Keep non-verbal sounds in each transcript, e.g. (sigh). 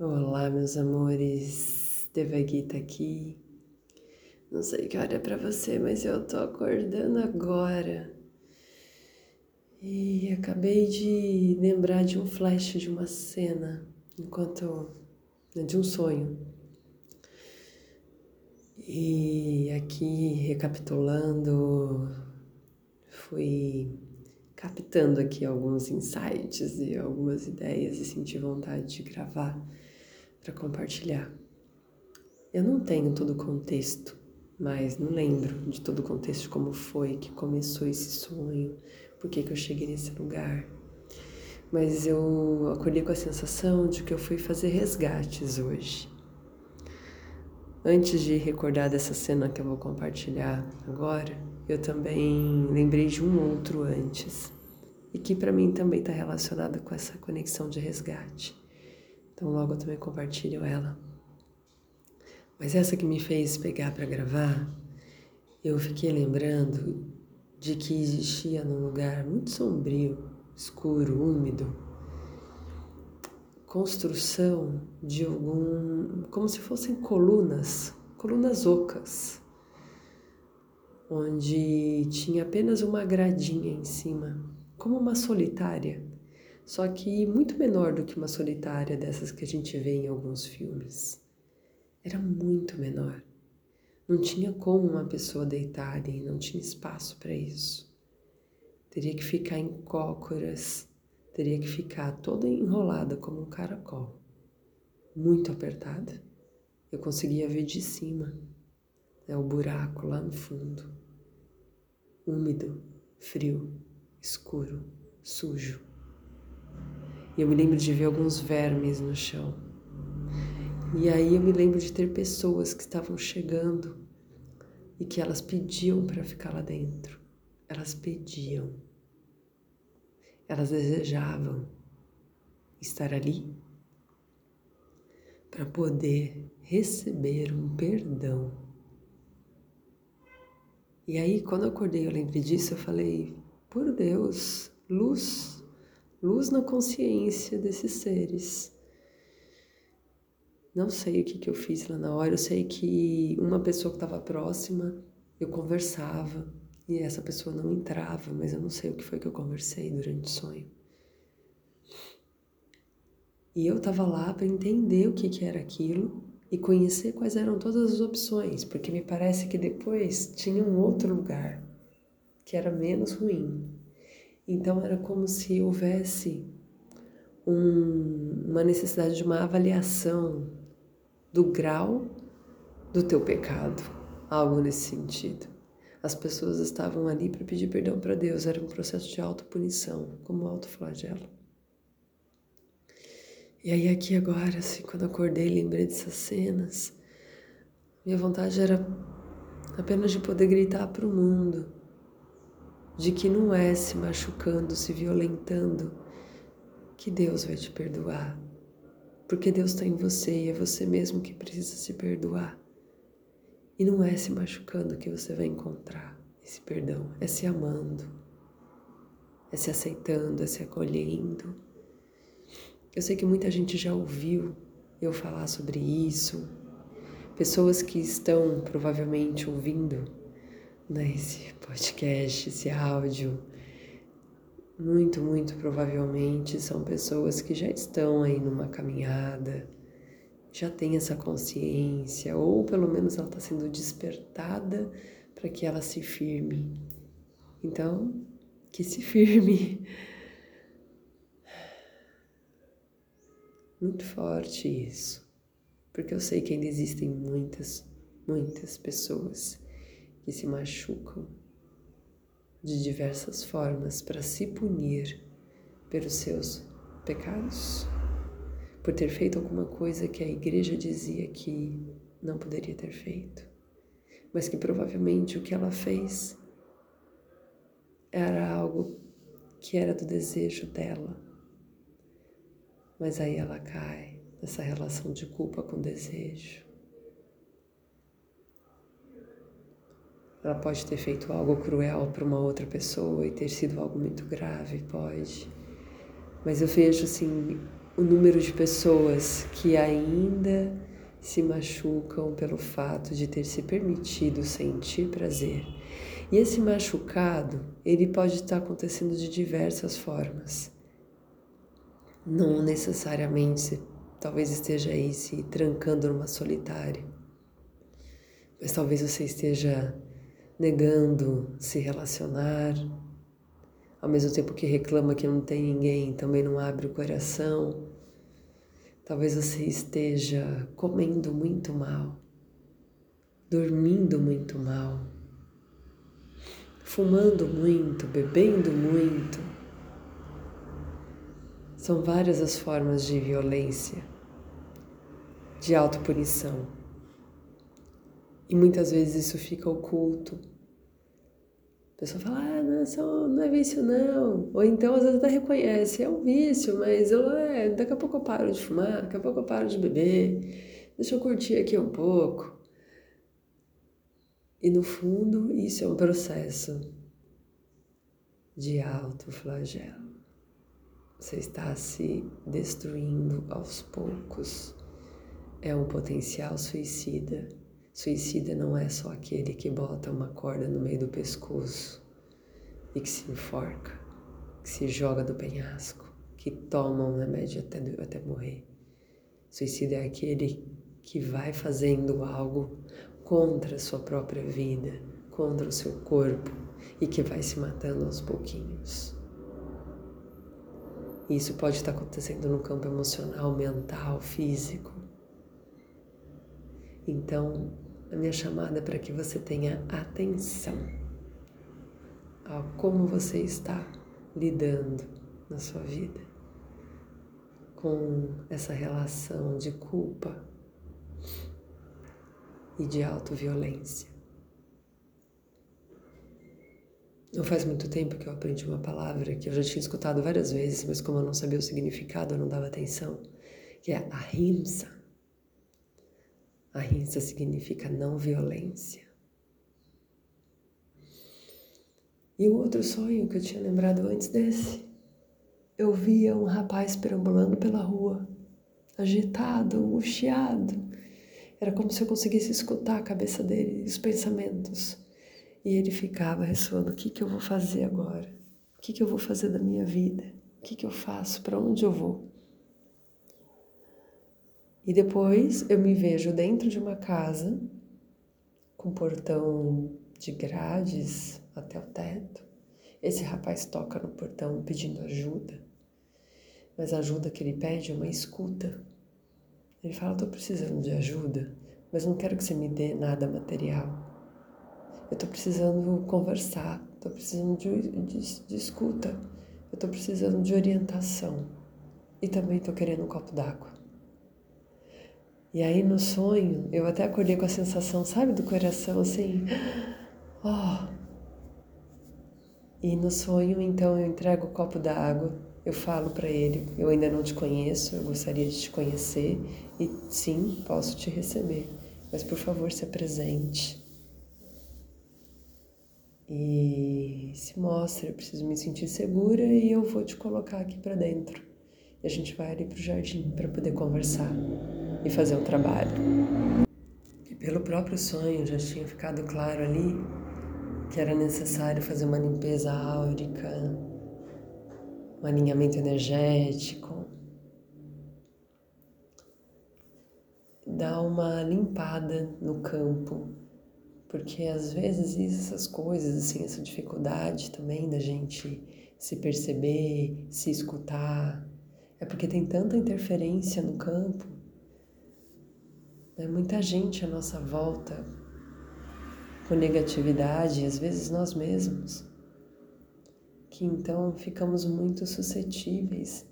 Olá, meus amores. Devagita aqui. Não sei que hora é pra você, mas eu tô acordando agora. E acabei de lembrar de um flash de uma cena, enquanto. Né, de um sonho. E aqui, recapitulando, fui captando aqui alguns insights e algumas ideias e senti vontade de gravar para compartilhar. Eu não tenho todo o contexto, mas não lembro de todo o contexto como foi que começou esse sonho, por que, que eu cheguei nesse lugar. Mas eu acordei com a sensação de que eu fui fazer resgates hoje. Antes de recordar dessa cena que eu vou compartilhar agora, eu também lembrei de um outro antes, e que para mim também está relacionado com essa conexão de resgate. Então logo eu também compartilho ela. Mas essa que me fez pegar para gravar, eu fiquei lembrando de que existia num lugar muito sombrio, escuro, úmido, construção de algum, como se fossem colunas, colunas ocas, onde tinha apenas uma gradinha em cima, como uma solitária só que muito menor do que uma solitária dessas que a gente vê em alguns filmes. Era muito menor. Não tinha como uma pessoa deitar ali, não tinha espaço para isso. Teria que ficar em cócoras, teria que ficar toda enrolada como um caracol, muito apertada. Eu conseguia ver de cima, é o buraco lá no fundo, úmido, frio, escuro, sujo. E eu me lembro de ver alguns vermes no chão. E aí eu me lembro de ter pessoas que estavam chegando e que elas pediam para ficar lá dentro. Elas pediam. Elas desejavam estar ali para poder receber um perdão. E aí, quando eu acordei, eu lembrei disso, eu falei: por Deus, luz luz na consciência desses seres. Não sei o que, que eu fiz lá na hora, eu sei que uma pessoa que estava próxima, eu conversava e essa pessoa não entrava, mas eu não sei o que foi que eu conversei durante o sonho. E eu estava lá para entender o que, que era aquilo e conhecer quais eram todas as opções, porque me parece que depois tinha um outro lugar que era menos ruim, então era como se houvesse um, uma necessidade de uma avaliação do grau do teu pecado, algo nesse sentido. As pessoas estavam ali para pedir perdão para Deus, era um processo de autopunição, como autoflagelo. E aí aqui agora, assim, quando acordei, lembrei dessas cenas, minha vontade era apenas de poder gritar para o mundo de que não é se machucando, se violentando, que Deus vai te perdoar. Porque Deus está em você e é você mesmo que precisa se perdoar. E não é se machucando que você vai encontrar esse perdão, é se amando, é se aceitando, é se acolhendo. Eu sei que muita gente já ouviu eu falar sobre isso, pessoas que estão provavelmente ouvindo né, esse podcast, esse áudio, muito, muito provavelmente são pessoas que já estão aí numa caminhada, já têm essa consciência, ou pelo menos ela está sendo despertada para que ela se firme. Então, que se firme. Muito forte isso, porque eu sei que ainda existem muitas, muitas pessoas que se machucam de diversas formas para se punir pelos seus pecados, por ter feito alguma coisa que a igreja dizia que não poderia ter feito, mas que provavelmente o que ela fez era algo que era do desejo dela. Mas aí ela cai nessa relação de culpa com desejo. Ela pode ter feito algo cruel para uma outra pessoa e ter sido algo muito grave, pode. Mas eu vejo assim o número de pessoas que ainda se machucam pelo fato de ter se permitido sentir prazer. E esse machucado, ele pode estar acontecendo de diversas formas. Não necessariamente, talvez esteja aí se trancando numa solitária. Mas talvez você esteja negando se relacionar, ao mesmo tempo que reclama que não tem ninguém, também não abre o coração. Talvez você esteja comendo muito mal, dormindo muito mal, fumando muito, bebendo muito. São várias as formas de violência, de autopunição. E muitas vezes isso fica oculto a pessoa fala, ah, não, só, não é vício não. Ou então às vezes até reconhece, é um vício, mas eu, é, daqui a pouco eu paro de fumar, daqui a pouco eu paro de beber, deixa eu curtir aqui um pouco. E no fundo, isso é um processo de alto flagelo. Você está se destruindo aos poucos. É um potencial suicida Suicida não é só aquele que bota uma corda no meio do pescoço e que se enforca, que se joga do penhasco, que toma um remédio até, até morrer. Suicida é aquele que vai fazendo algo contra a sua própria vida, contra o seu corpo e que vai se matando aos pouquinhos. Isso pode estar acontecendo no campo emocional, mental, físico. Então, a minha chamada para que você tenha atenção a como você está lidando na sua vida com essa relação de culpa e de autoviolência. Não faz muito tempo que eu aprendi uma palavra que eu já tinha escutado várias vezes, mas como eu não sabia o significado, eu não dava atenção, que é ahimsa. Ahimsa significa não violência. E o outro sonho que eu tinha lembrado antes desse, eu via um rapaz perambulando pela rua, agitado, angustiado. Era como se eu conseguisse escutar a cabeça dele, os pensamentos. E ele ficava ressoando: o que, que eu vou fazer agora? O que, que eu vou fazer da minha vida? O que, que eu faço? Para onde eu vou? E depois eu me vejo dentro de uma casa com portão de grades até o teto. Esse rapaz toca no portão pedindo ajuda, mas a ajuda que ele pede é uma escuta. Ele fala: Estou precisando de ajuda, mas não quero que você me dê nada material. Eu estou precisando conversar, estou precisando de, de, de escuta, eu estou precisando de orientação e também estou querendo um copo d'água. E aí no sonho, eu até acordei com a sensação, sabe, do coração assim. (gasps) Oh. E no sonho, então, eu entrego o copo d'água, eu falo para ele: eu ainda não te conheço, eu gostaria de te conhecer e sim, posso te receber, mas por favor, se apresente. E se mostre, eu preciso me sentir segura e eu vou te colocar aqui para dentro. E a gente vai ali pro jardim para poder conversar e fazer o trabalho. E pelo próprio sonho já tinha ficado claro ali que era necessário fazer uma limpeza áurica, um alinhamento energético, dar uma limpada no campo, porque às vezes essas coisas, assim, essa dificuldade também da gente se perceber, se escutar, é porque tem tanta interferência no campo é muita gente à nossa volta com negatividade, às vezes nós mesmos, que então ficamos muito suscetíveis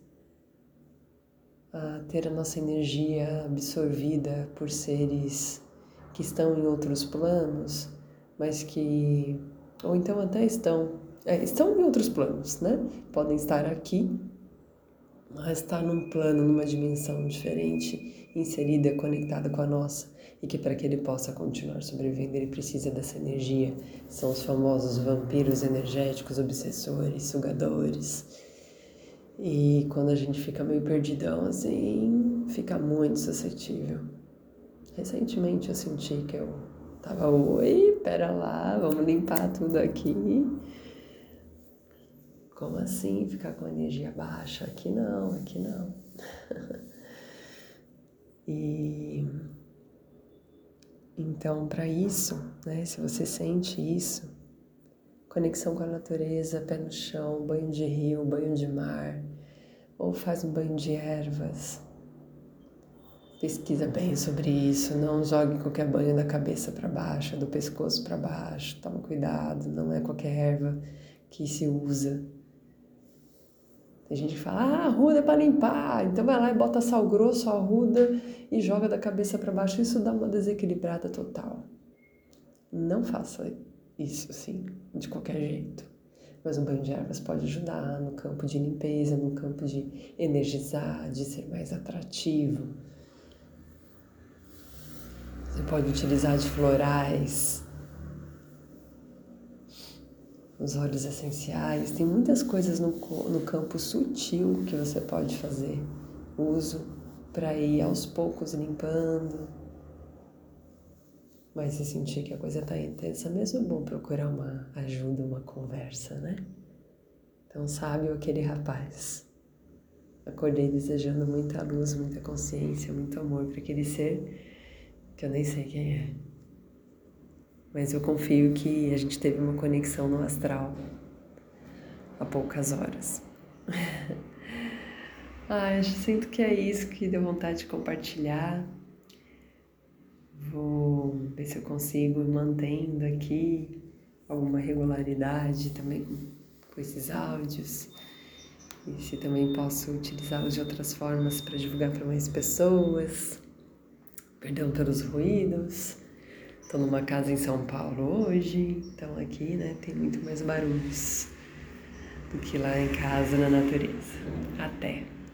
a ter a nossa energia absorvida por seres que estão em outros planos, mas que ou então até estão é, estão em outros planos, né? Podem estar aqui, mas está num plano, numa dimensão diferente, inserida, conectada com a nossa, e que para que ele possa continuar sobrevivendo, ele precisa dessa energia. São os famosos vampiros energéticos, obsessores, sugadores. E quando a gente fica meio perdidão assim, fica muito suscetível. Recentemente eu senti que eu tava, oi, pera lá, vamos limpar tudo aqui. Como assim ficar com energia baixa? Aqui não, aqui não. (laughs) e então, para isso, né, se você sente isso, conexão com a natureza, pé no chão, banho de rio, banho de mar, ou faz um banho de ervas. Pesquisa bem sobre isso, não jogue qualquer banho da cabeça para baixo, do pescoço para baixo. Toma cuidado, não é qualquer erva que se usa. Tem gente que fala, ah, arruda é para limpar, então vai lá e bota sal grosso, arruda e joga da cabeça para baixo. Isso dá uma desequilibrada total. Não faça isso assim, de qualquer jeito. Mas um banho de ervas pode ajudar no campo de limpeza, no campo de energizar, de ser mais atrativo. Você pode utilizar de florais, os óleos essenciais. Tem muitas coisas no, no campo sutil que você pode fazer uso para ir aos poucos limpando, mas se sentir que a coisa está intensa, mesmo é bom procurar uma ajuda, uma conversa, né? Então, sabe aquele rapaz? Acordei desejando muita luz, muita consciência, muito amor para aquele ser que eu nem sei quem é. Mas eu confio que a gente teve uma conexão no astral há poucas horas. (laughs) ah, eu sinto que é isso que deu vontade de compartilhar. Vou ver se eu consigo mantendo aqui alguma regularidade também com esses áudios. E se também posso utilizá-los de outras formas para divulgar para mais pessoas. Perdão pelos ruídos. Estou numa casa em São Paulo hoje, então aqui né, tem muito mais barulhos do que lá em casa na natureza. Até!